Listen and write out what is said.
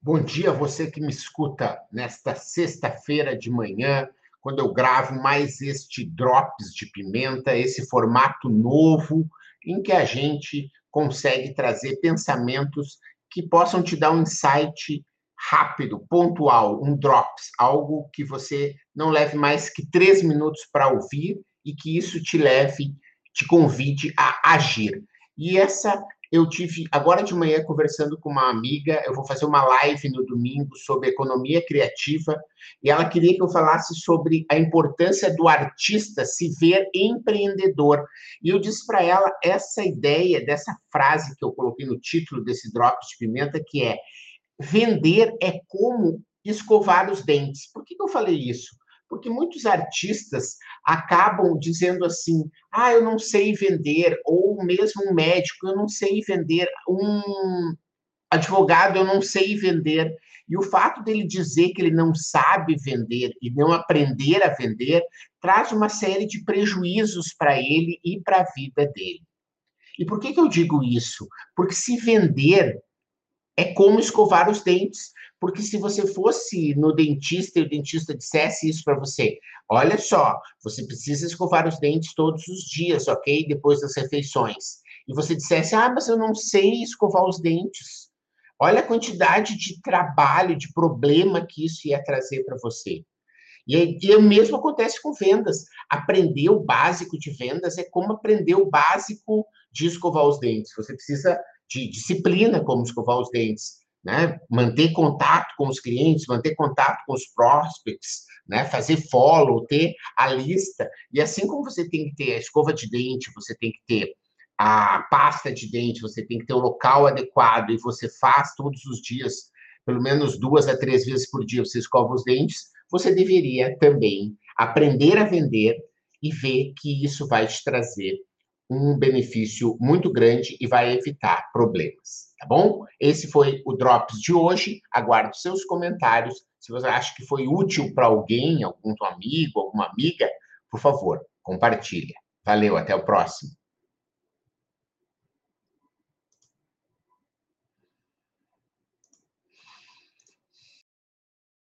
Bom dia, você que me escuta nesta sexta-feira de manhã, quando eu gravo mais este Drops de Pimenta, esse formato novo em que a gente consegue trazer pensamentos que possam te dar um insight rápido, pontual, um drops, algo que você não leve mais que três minutos para ouvir e que isso te leve, te convide a agir. E essa eu tive agora de manhã conversando com uma amiga, eu vou fazer uma live no domingo sobre economia criativa, e ela queria que eu falasse sobre a importância do artista se ver empreendedor. E eu disse para ela essa ideia dessa frase que eu coloquei no título desse drop de pimenta que é vender é como escovar os dentes. Por que, que eu falei isso? Porque muitos artistas acabam dizendo assim: ah, eu não sei vender, ou mesmo um médico, eu não sei vender, um advogado, eu não sei vender. E o fato dele dizer que ele não sabe vender e não aprender a vender traz uma série de prejuízos para ele e para a vida dele. E por que, que eu digo isso? Porque se vender é como escovar os dentes. Porque se você fosse no dentista e o dentista dissesse isso para você, olha só, você precisa escovar os dentes todos os dias, ok? Depois das refeições. E você dissesse, ah, mas eu não sei escovar os dentes. Olha a quantidade de trabalho, de problema que isso ia trazer para você. E, e o mesmo acontece com vendas. Aprender o básico de vendas é como aprender o básico de escovar os dentes. Você precisa de disciplina como escovar os dentes né? Manter contato com os clientes, manter contato com os prospects, né? Fazer follow, ter a lista. E assim como você tem que ter a escova de dente, você tem que ter a pasta de dente, você tem que ter o local adequado e você faz todos os dias, pelo menos duas a três vezes por dia, você escova os dentes, você deveria também aprender a vender e ver que isso vai te trazer um benefício muito grande e vai evitar problemas tá bom? Esse foi o Drops de hoje. Aguardo seus comentários. Se você acha que foi útil para alguém, algum amigo, alguma amiga, por favor, compartilha. Valeu, até o próximo.